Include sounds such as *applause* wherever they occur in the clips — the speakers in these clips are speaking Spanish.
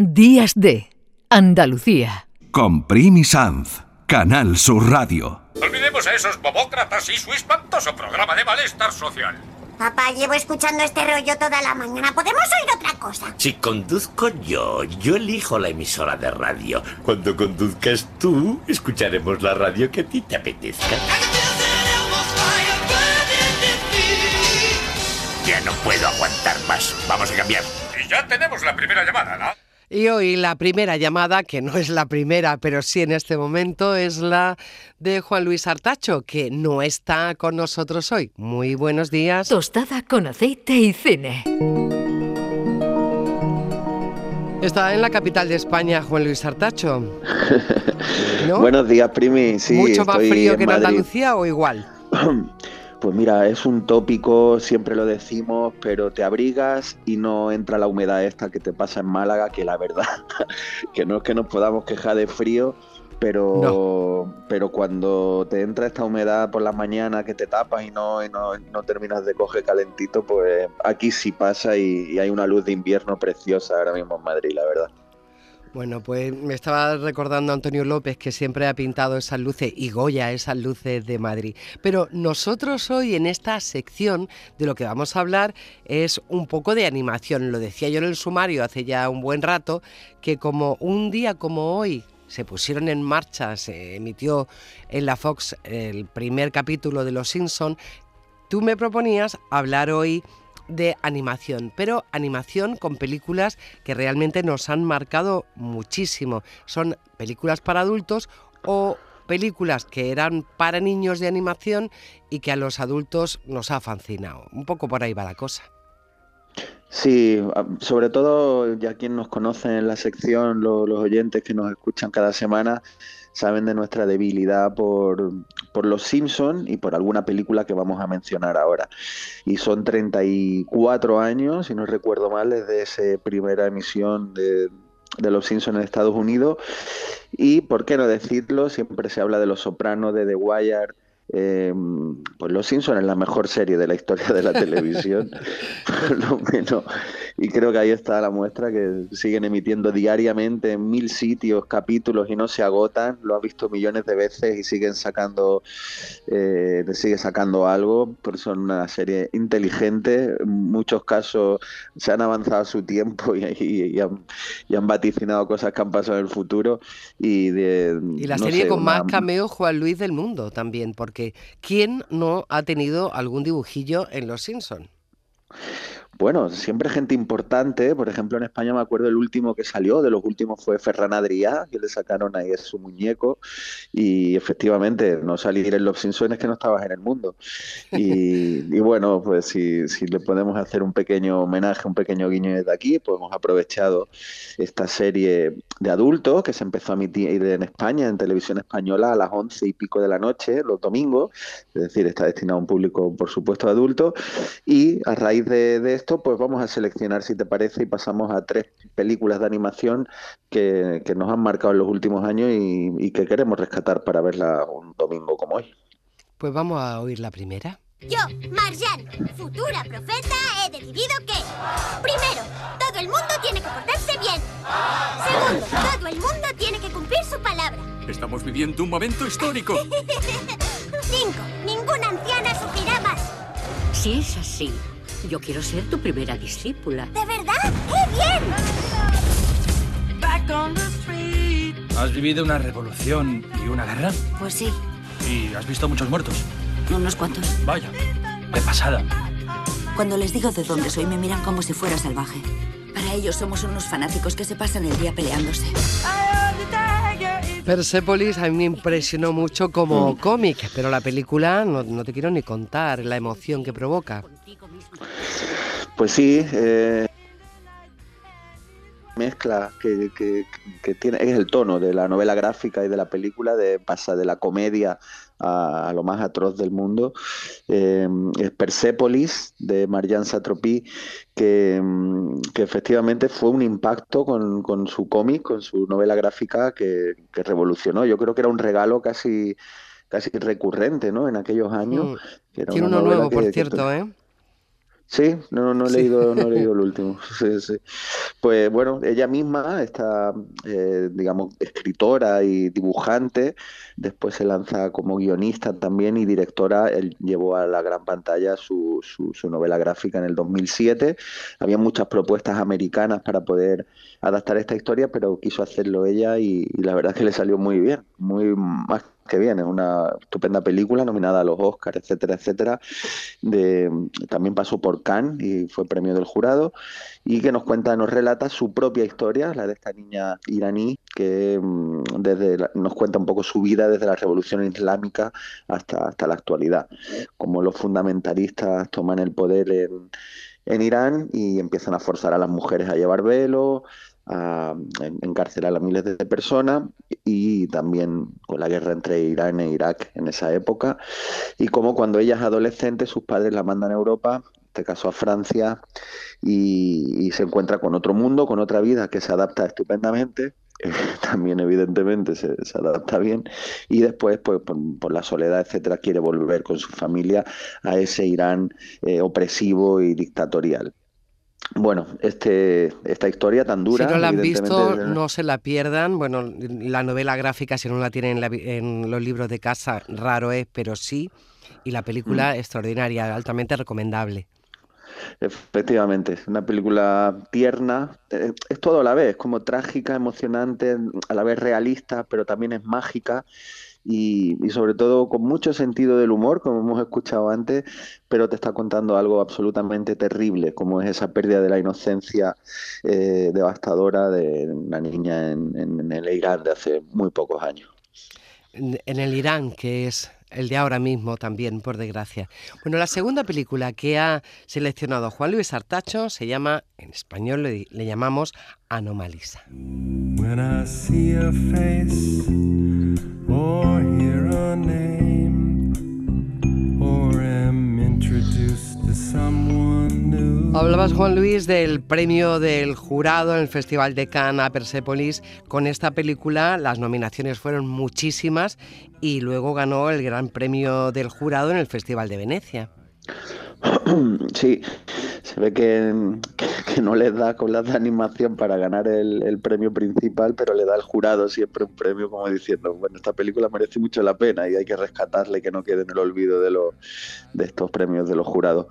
Días de Andalucía. Con Primi Sanz, Canal Sur Radio. Olvidemos a esos bobócratas y su espantoso programa de malestar social. Papá, llevo escuchando este rollo toda la mañana. ¿Podemos oír otra cosa? Si conduzco yo, yo elijo la emisora de radio. Cuando conduzcas tú, escucharemos la radio que a ti te apetezca. Ya no puedo aguantar más. Vamos a cambiar. Y ya tenemos la primera llamada, ¿no? Y hoy la primera llamada, que no es la primera, pero sí en este momento, es la de Juan Luis Artacho, que no está con nosotros hoy. Muy buenos días. Tostada con aceite y cine. Está en la capital de España, Juan Luis Artacho. *laughs* ¿No? Buenos días, Primi. Sí, ¿Mucho más frío que en Andalucía o igual? *clears throat* *clears throat* Pues mira, es un tópico, siempre lo decimos, pero te abrigas y no entra la humedad esta que te pasa en Málaga, que la verdad, *laughs* que no es que nos podamos quejar de frío, pero, pero cuando te entra esta humedad por la mañana que te tapas y no, no, terminas de coger calentito, pues aquí sí pasa y hay una luz de invierno preciosa ahora mismo en Madrid, la verdad. Bueno, pues me estaba recordando Antonio López que siempre ha pintado esas luces y Goya esas luces de Madrid. Pero nosotros hoy en esta sección de lo que vamos a hablar es un poco de animación. Lo decía yo en el sumario hace ya un buen rato, que como un día como hoy se pusieron en marcha, se emitió en la Fox el primer capítulo de Los Simpson, tú me proponías hablar hoy de animación, pero animación con películas que realmente nos han marcado muchísimo. Son películas para adultos o películas que eran para niños de animación y que a los adultos nos ha fascinado. Un poco por ahí va la cosa. Sí, sobre todo ya quien nos conoce en la sección, los, oyentes que nos escuchan cada semana, saben de nuestra debilidad por, por Los Simpson y por alguna película que vamos a mencionar ahora. Y son 34 años, si no recuerdo mal, desde esa primera emisión de, de Los Simpson en Estados Unidos. Y, ¿por qué no decirlo? Siempre se habla de Los Sopranos, de The Wire, eh, pues Los Simpsons es la mejor serie de la historia de la *laughs* televisión, *laughs* por lo menos. Y creo que ahí está la muestra que siguen emitiendo diariamente en mil sitios capítulos y no se agotan. Lo has visto millones de veces y siguen sacando, eh, sigue sacando algo. Porque son una serie inteligente. En muchos casos se han avanzado su tiempo *laughs* y, han, vaticinado cosas que han pasado en el futuro. Y, de, y la serie con más cameos Juan Luis del mundo también, porque ¿quién no ha tenido algún dibujillo en Los Simpson? Bueno, siempre gente importante. Por ejemplo, en España me acuerdo el último que salió, de los últimos fue Ferran Adrià, que le sacaron ahí su muñeco. Y efectivamente, no salir en Los Simpsons es que no estabas en el mundo. Y, *laughs* bueno, pues si, le podemos hacer un pequeño homenaje, un pequeño guiño desde aquí, pues hemos aprovechado esta serie de adultos que se empezó a emitir en España, en televisión española, a las once y pico de la noche, los domingos. Es decir, está destinado a un público, por supuesto, adulto. Y a raíz de, de esto, pues vamos a seleccionar, si te parece, y pasamos a tres películas de animación que, nos han marcado en los últimos años y, que queremos rescatar para verla un domingo como hoy. Pues vamos a oír la primera. Yo, Marjan, futura profeta, he decidido que, primero, todo el mundo tiene que portarse bien. Segundo, todo el mundo tiene que cumplir su palabra. Estamos viviendo un momento histórico. *laughs* Cinco, ninguna anciana sufrirá más. Si es así, yo quiero ser tu primera discípula. ¿De verdad? ¡Qué bien! ¿Has vivido una revolución y una guerra? Pues sí. ¿Y has visto muchos muertos? Unos cuantos. Vaya, de pasada. Cuando les digo de dónde soy, me miran como si fuera salvaje. Para ellos somos unos fanáticos que se pasan el día peleándose. Persepolis a mí me impresionó mucho como cómic, pero la película no, te quiero ni contar la emoción que provoca. Pues sí, eh, mezcla que, tiene es el tono de la novela gráfica y de la película de pasa de la comedia a, lo más atroz del mundo eh, es Persepolis de Marianne Satropi que, que, efectivamente fue un impacto con, su cómic con su novela gráfica que, revolucionó yo creo que era un regalo casi casi recurrente ¿no? en aquellos años mm. Tiene uno nuevo por cierto ¿eh? Sí, no, no he leído, no he leído *laughs* el último. *laughs* Sí, sí. Pues bueno, ella misma está, eh, digamos, escritora y dibujante. Después se lanza como guionista también y directora. Él llevó a la gran pantalla su, su, su novela gráfica en el 2007. Había muchas propuestas americanas para poder adaptar esta historia, pero quiso hacerlo ella y, y la verdad es que le salió muy bien, muy más que bien, es una estupenda película nominada a los Oscars, etcétera, etcétera. De, también pasó por Cannes y fue premio del jurado y que nos cuenta, nos relata su propia historia, la de esta niña iraní que mm, desde la, nos cuenta un poco su vida desde la revolución islámica hasta, hasta la actualidad, como los fundamentalistas toman el poder en, en Irán y empiezan a forzar a las mujeres a llevar velo, a encarcelar a miles de personas y también con la guerra entre Irán e Irak en esa época. Y como cuando ella es adolescente sus padres la mandan a Europa en este caso a Francia y, se encuentra con otro mundo con otra vida que se adapta estupendamente. Eh, *laughs* también evidentemente se, adapta bien. Y después pues por, por, la soledad etcétera quiere volver con su familia a ese Irán eh, opresivo y dictatorial bueno, este, esta historia tan dura. Si no la han visto, no se la pierdan. Bueno, la novela gráfica, si no la tienen en, la, en los libros de casa, raro es, pero sí. Y la película, mm. extraordinaria, altamente recomendable. Efectivamente, es una película tierna, es todo a la vez, como trágica, emocionante, a la vez realista, pero también es mágica y, y, sobre todo con mucho sentido del humor, como hemos escuchado antes, pero te está contando algo absolutamente terrible, como es esa pérdida de la inocencia eh, devastadora de una niña en, en, en, el Irán de hace muy pocos años. En, en el Irán, que es el de ahora mismo también, por desgracia. Bueno, la segunda película que ha seleccionado Juan Luis Artacho se llama, en español le, le llamamos Anomalisa. When I see a face or hear a name or am introduced to someone new. Hablabas, Juan Luis, del premio del jurado en el Festival de Cannes a Persepolis. Con esta película las nominaciones fueron muchísimas y luego ganó el gran premio del jurado en el Festival de Venecia. *clears throat* Sí, se ve que, que, no les da con las de animación para ganar el, el, premio principal, pero le da al jurado siempre un premio como diciendo, bueno, esta película merece mucho la pena y hay que rescatarla y que no quede en el olvido de, lo, de estos premios de los jurados.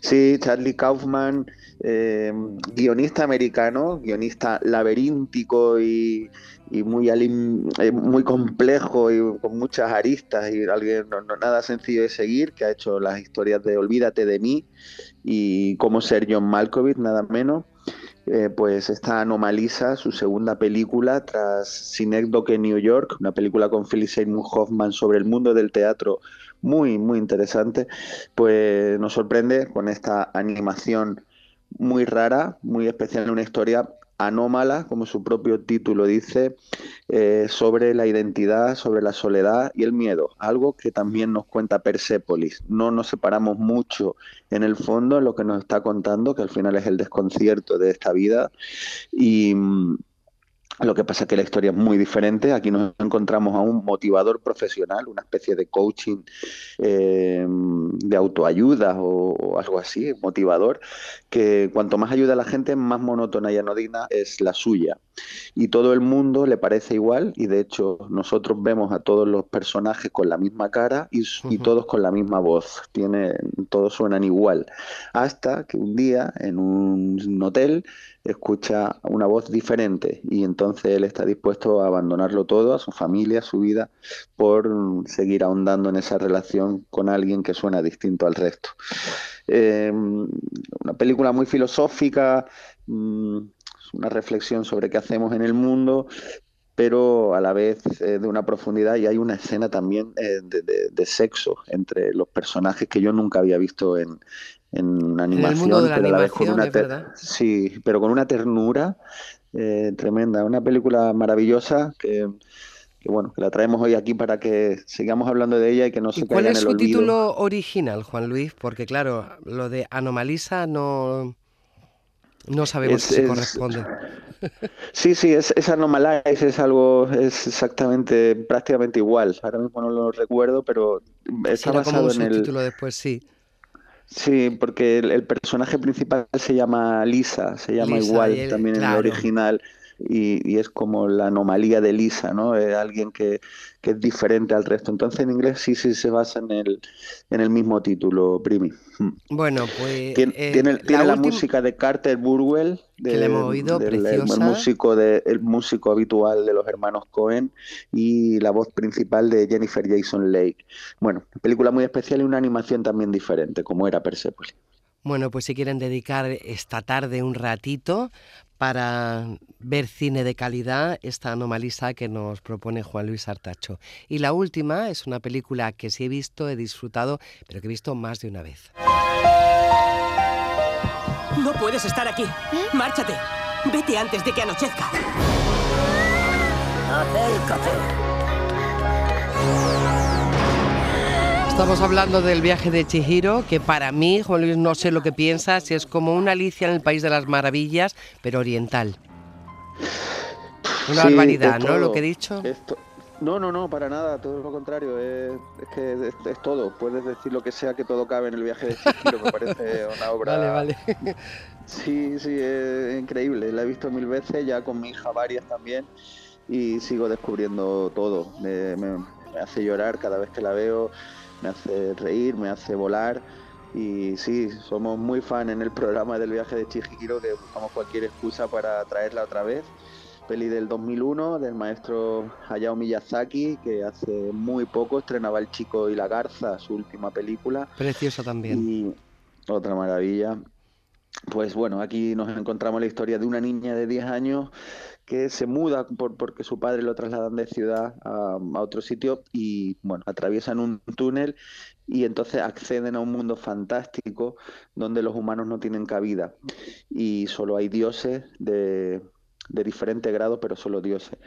Sí, Charlie Kaufman, eh, guionista americano, guionista laberíntico y, y muy, eh, muy complejo y con muchas aristas y alguien no, nada sencillo de seguir, que ha hecho las historias de Olvídate de mí y cómo ser John Malkovich, nada menos. Eh, pues esta Anomalisa, su segunda película tras Synecdoche en New York, una película con Philip Seymour Hoffman sobre el mundo del teatro muy, muy interesante, pues nos sorprende con esta animación muy rara, muy especial, una historia anómala, como su propio título dice, eh, sobre la identidad, sobre la soledad y el miedo, algo que también nos cuenta Persépolis. No nos separamos mucho en el fondo en lo que nos está contando, que al final es el desconcierto de esta vida y lo que pasa es que la historia es muy diferente. Aquí nos encontramos a un motivador profesional, una especie de coaching eh, de autoayuda o, o, algo así, motivador, que cuanto más ayuda a la gente, más monótona y anodina es la suya. Y todo el mundo le parece igual y de hecho nosotros vemos a todos los personajes con la misma cara y, y todos con la misma voz. Tiene, todos suenan igual. Hasta que un día en un hotel escucha una voz diferente y entonces él está dispuesto a abandonarlo todo, a su familia, a su vida, por seguir ahondando en esa relación con alguien que suena distinto al resto. Eh, una película muy filosófica, mmm, una reflexión sobre qué hacemos en el mundo, pero a la vez eh, de una profundidad. Y hay una escena también eh, de, de, de, sexo entre los personajes que yo nunca había visto en, en animación, en pero a la vez con una sí, pero con una ternura eh, tremenda, una película maravillosa que, que, bueno, que la traemos hoy aquí para que sigamos hablando de ella y que no se ¿Y ¿Cuál es su título original, Juan Luis? Porque claro, lo de Anomalisa no no sabemos es, si se es, corresponde. *laughs* Sí, sí, es, es Anomalize, es algo, es exactamente, prácticamente igual. Ahora mismo no lo recuerdo, pero está basado como en el título después, sí. Sí, porque el, el personaje principal se llama Lisa, se llama Lisa, igual él- también en el original. Y, y es como la anomalía de Lisa, ¿no? Es alguien que, que es diferente al resto. Entonces en inglés sí, sí se basa en el, en el mismo título, Primi. Mm. Bueno, pues. Tiene, eh, tiene, tiene la, música de Carter Burwell, Que la hemos oído, el músico de, el músico habitual de los hermanos Cohen y la voz principal de Jennifer Jason Leigh. Bueno, película muy especial y una animación también diferente, como era Persepolis. Bueno, pues si quieren dedicar esta tarde un ratito para ver cine de calidad, esta anomalisa que nos propone Juan Luis Artacho. Y la última es una película que sí he visto, he disfrutado, pero que he visto más de una vez. No puedes estar aquí. Márchate. Vete antes de que anochezca. Acércate. Estamos hablando del viaje de Chihiro, que para mí, Juan Luis, no sé lo que piensas, es como una Alicia en el País de las Maravillas, pero oriental. Una Sí, barbaridad, ¿no? Lo que he dicho. No, no, no, para nada, todo lo contrario, es, es que es, es todo. Puedes decir lo que sea que todo cabe en el viaje de Chihiro, me parece una *laughs* obra. Vale, vale. *laughs* Sí, sí, es increíble. La he visto mil veces, ya con mi hija varias también, y sigo descubriendo todo. Me hace llorar cada vez que la veo, me hace reír, me hace volar. Y sí, somos muy fan en el programa del viaje de Chihiro, que buscamos cualquier excusa para traerla otra vez. Peli del 2001 del maestro Hayao Miyazaki, que hace muy poco estrenaba El Chico y la Garza, su última película. Preciosa también. Y otra maravilla. Pues bueno, aquí nos encontramos la historia de una niña de 10 años que se muda por, porque su padre lo trasladan de ciudad a, otro sitio y bueno, atraviesan un túnel y entonces acceden a un mundo fantástico donde los humanos no tienen cabida y solo hay dioses de, de diferente grado, pero solo dioses.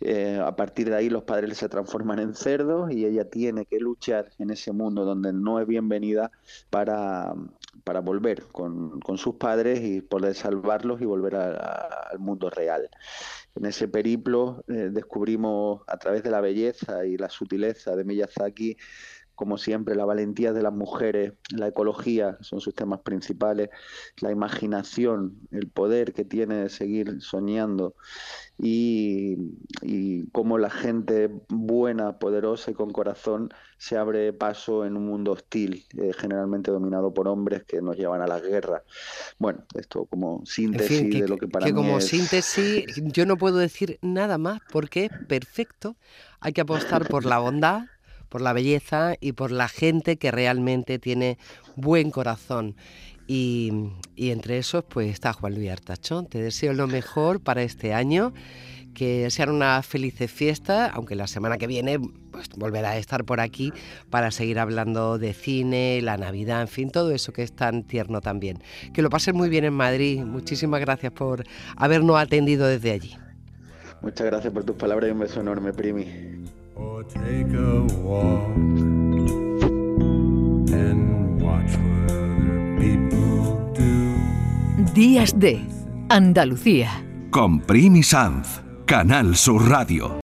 Eh, a partir de ahí los padres se transforman en cerdos y ella tiene que luchar en ese mundo donde no es bienvenida para, para volver con, con sus padres y poder salvarlos y volver al mundo real. En ese periplo eh, descubrimos a través de la belleza y la sutileza de Miyazaki como siempre, la valentía de las mujeres, la ecología son sus temas principales, la imaginación, el poder que tiene de seguir soñando y, y cómo la gente buena, poderosa y con corazón se abre paso en un mundo hostil, eh, generalmente dominado por hombres que nos llevan a las guerras. Bueno, esto como En síntesis fin, que, de lo que para que mí como es... síntesis yo no puedo decir nada más porque es perfecto. Hay que apostar por la bondad, por la belleza y por la gente que realmente tiene buen corazón. Y, entre esos pues está Juan Luis Artachón. Te deseo lo mejor para este año, que sean unas felices fiestas, aunque la semana que viene pues, volverá a estar por aquí para seguir hablando de cine, la Navidad, en fin, todo eso que es tan tierno también. Que lo pasen muy bien en Madrid. Muchísimas gracias por habernos atendido desde allí. Muchas gracias por tus palabras y un beso enorme, Primi. Or take a walk and watch what other people do. Días de Andalucía. Con Primi Sanz, Canal Sur Radio.